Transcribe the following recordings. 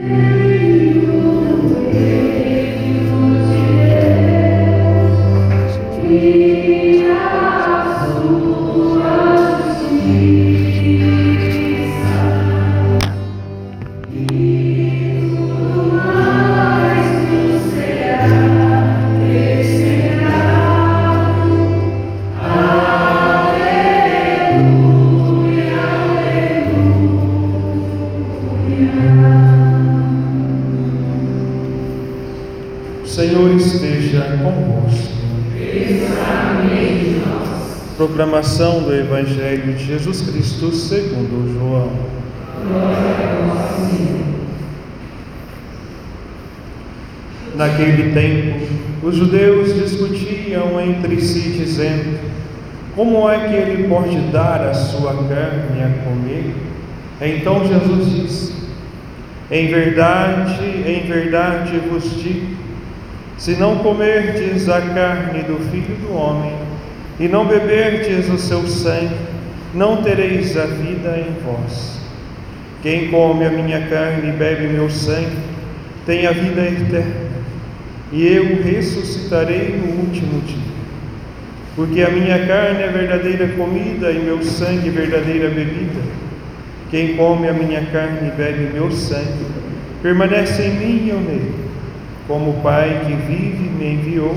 Senhor Proclamação do Evangelho de Jesus Cristo segundo João. Naquele tempo, os judeus discutiam entre si, dizendo: Como é que ele pode dar a sua carne a comer? Então Jesus disse: Em verdade, em verdade vos digo se não comerdes a carne do Filho do Homem e não beberdes o seu sangue, não tereis a vida em vós. Quem come a minha carne e bebe meu sangue tem a vida eterna, e eu ressuscitarei no último dia. Porque a minha carne é verdadeira comida e meu sangue verdadeira bebida. Quem come a minha carne e bebe meu sangue permanece em mim e eu nele como o Pai que vive me enviou,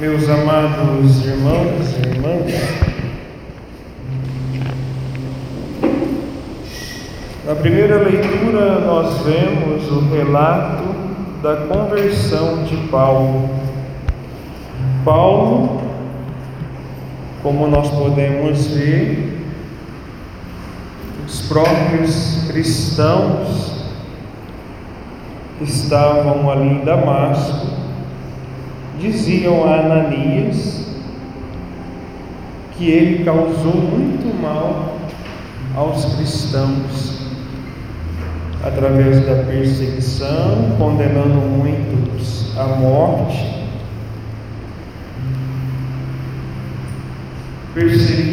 Meus amados irmãos e irmãs, na primeira leitura nós vemos o relato da conversão de Paulo. Paulo, como nós podemos ver, os próprios cristãos estavam ali em Damasco diziam a Ananias que ele causou muito mal aos cristãos através da perseguição, condenando muitos à morte, perseguindo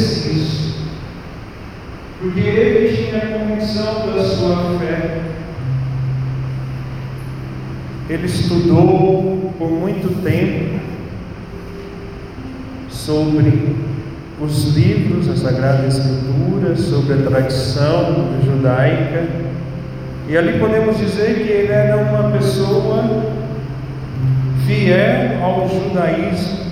preciso, porque ele tinha convicção da sua fé. Ele estudou por muito tempo sobre os livros, a Sagrada Escritura, sobre a tradição judaica, e ali podemos dizer que ele era uma pessoa fiel ao judaísmo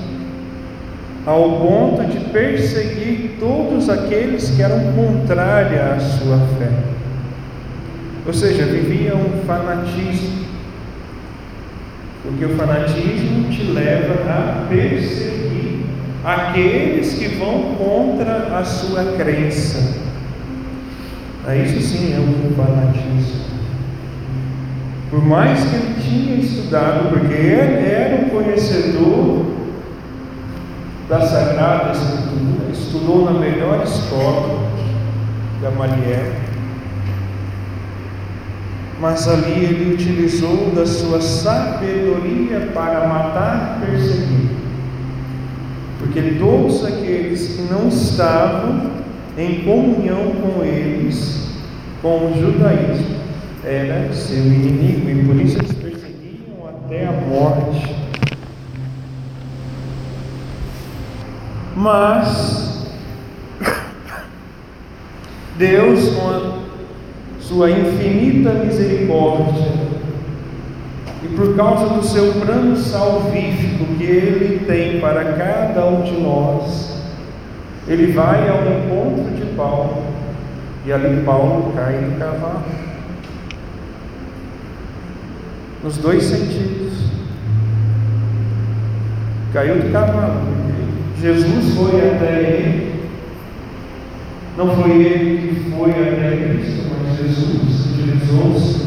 ao ponto de perseguir todos aqueles que eram contrários à sua fé. Ou seja, vivia um fanatismo, porque o fanatismo te leva a perseguir aqueles que vão contra a sua crença. Isso sim é um fanatismo. Por mais que ele tinha estudado, porque ele era um conhecedor da Sagrada Escritura, estudou na melhor escola, Gamaliel, mas ali ele utilizou da sua sabedoria para matar e perseguir, porque todos aqueles que não estavam em comunhão com eles, com o judaísmo, era seu inimigo, e por isso eles perseguiam até a morte. Mas Deus, com a sua infinita misericórdia, e por causa do seu plano salvífico que Ele tem para cada um de nós, Ele vai ao encontro de Paulo, e ali Paulo cai do cavalo. Nos dois sentidos. Caiu do cavalo, Jesus foi até ele. Não foi ele que foi até Cristo, mas Jesus utilizou-se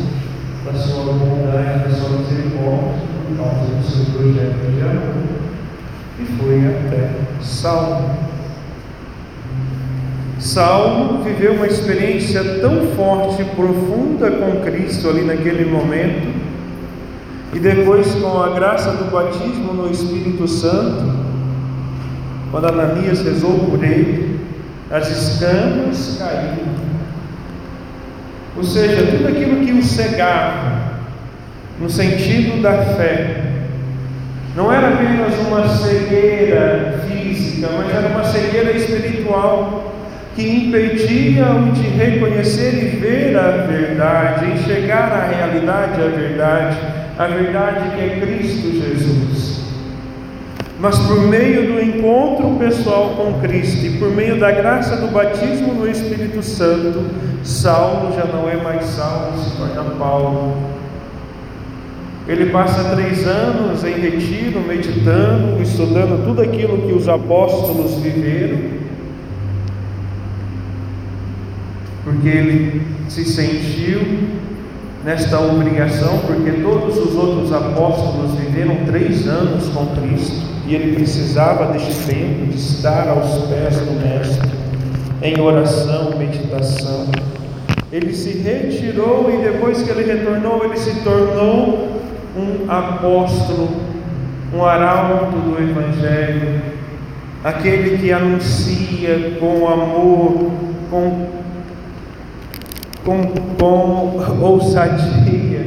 da sua bondade, da sua misericórdia, por causa do seu projeto de amor, e foi até Saulo. Saulo viveu uma experiência tão forte e profunda com Cristo ali naquele momento, e depois, com a graça do batismo no Espírito Santo, quando Ananias rezou por ele, as escamas caíram. Ou seja, tudo aquilo que o cegava, no sentido da fé, não era apenas uma cegueira física, mas era uma cegueira espiritual que impedia-o de reconhecer e ver a verdade, enxergar a realidade, a verdade, a verdade que é Cristo Jesus. Mas por meio do encontro pessoal com Cristo e por meio da graça do batismo no Espírito Santo, Saulo já não é mais Saulo, se torna Paulo. Ele passa três anos em retiro, meditando, estudando tudo aquilo que os apóstolos viveram porque ele se sentiu nesta obrigação, porque todos os outros apóstolos viveram três anos com Cristo e ele precisava deste tempo de estar aos pés do Mestre, em oração, meditação. Ele se retirou e depois que ele retornou, ele se tornou um apóstolo, um arauto do Evangelho, aquele que anuncia com amor, com com, com ousadia,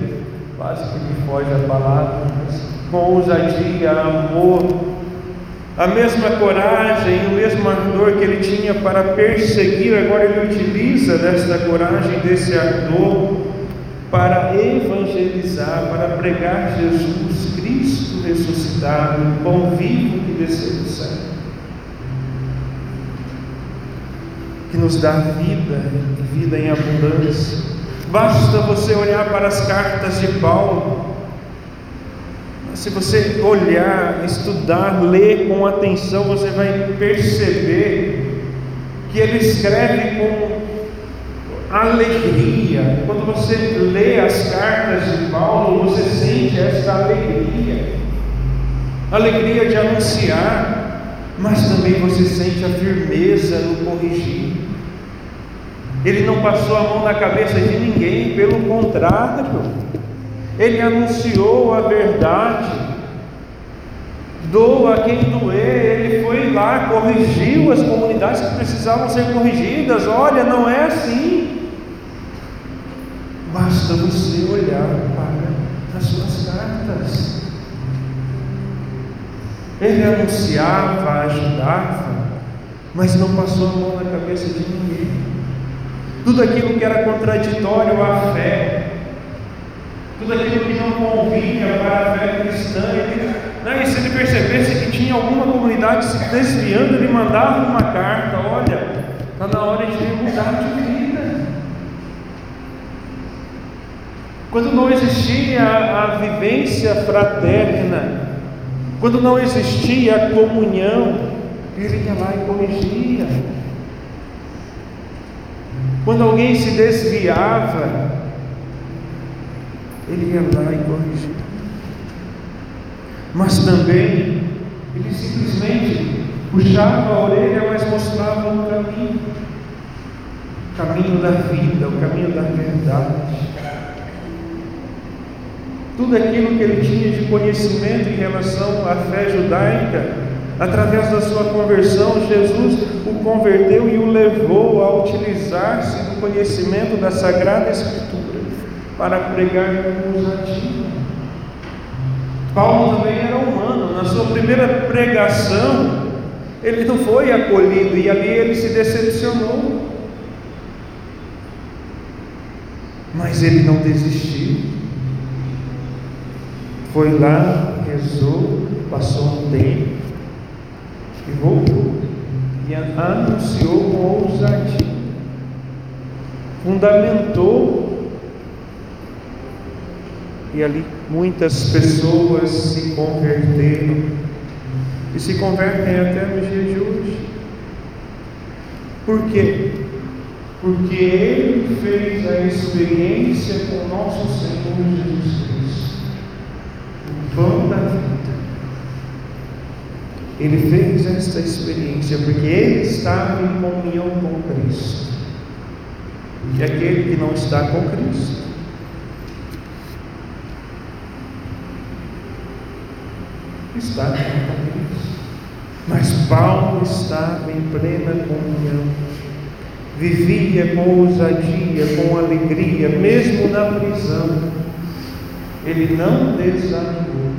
quase que me foge a palavra, mas com ousadia, amor, a mesma coragem, o mesmo ardor que ele tinha para perseguir, agora ele utiliza desta coragem, desse ardor, para evangelizar, para pregar Jesus Cristo ressuscitado, o pão vivo que desceu do céu. que nos dá vida, vida em abundância. Basta você olhar para as cartas de Paulo. Se você olhar, estudar, ler com atenção, você vai perceber que ele escreve com alegria. Quando você lê as cartas de Paulo, você sente essa alegria alegria de anunciar, mas também você sente a firmeza no corrigir. Ele não passou a mão na cabeça de ninguém, pelo contrário, ele anunciou a verdade. Doa quem doer, ele foi lá, corrigiu as comunidades que precisavam ser corrigidas. Olha, não é assim. Basta você olhar para as suas cartas. Ele anunciava, ajudava, mas não passou a mão na cabeça de ninguém tudo aquilo que era contraditório à fé, tudo aquilo que não convinha para a fé cristã. Ele, né, e se ele percebesse que tinha alguma comunidade se desviando, ele mandava uma carta: olha, está na hora de mudar de vida. Quando não existia a, a vivência fraterna, quando não existia a comunhão, ele ia lá e corrigia. Quando alguém se desviava, ele ia lá e corrigia. Mas também, ele simplesmente puxava a orelha, mas mostrava o caminho o caminho da vida, o caminho da verdade. Tudo aquilo que ele tinha de conhecimento em relação à fé judaica, Através da sua conversão, Jesus o converteu e o levou a utilizar-se do conhecimento da Sagrada Escritura para pregar com ousadia. Paulo também era humano, na sua primeira pregação, ele não foi acolhido e ali ele se decepcionou. Mas ele não desistiu. Foi lá, rezou, passou um tempo, e voltou e anunciou com ousadia, fundamentou, e ali muitas pessoas se converteram, e se convertem até no dia de hoje. Por quê? Porque ele fez a experiência com nosso Senhor Jesus Cristo, o pão da vida. Ele fez esta experiência porque ele estava em comunhão com Cristo. E aquele que não está com Cristo está com Cristo. Mas Paulo estava em plena comunhão, vivia com ousadia, com alegria, mesmo na prisão. Ele não desanimou.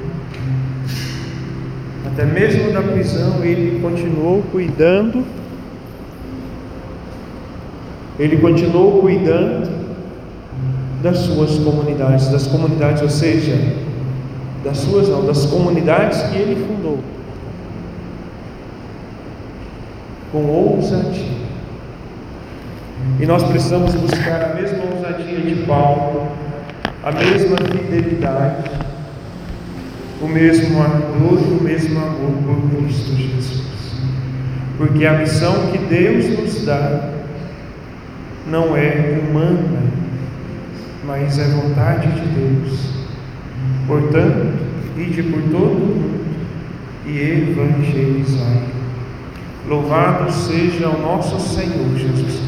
Até mesmo na prisão, ele continuou cuidando. Ele continuou cuidando das suas comunidades, das comunidades, ou seja, das suas não, das comunidades que ele fundou. Com ousadia. E nós precisamos buscar a mesma ousadia de Paulo, a mesma fidelidade, o mesmo ardor e o mesmo amor por Cristo Jesus. Porque a missão que Deus nos dá não é humana, mas é vontade de Deus. Portanto, ide por todo mundo e evangelizai. Louvado seja o nosso Senhor Jesus Cristo.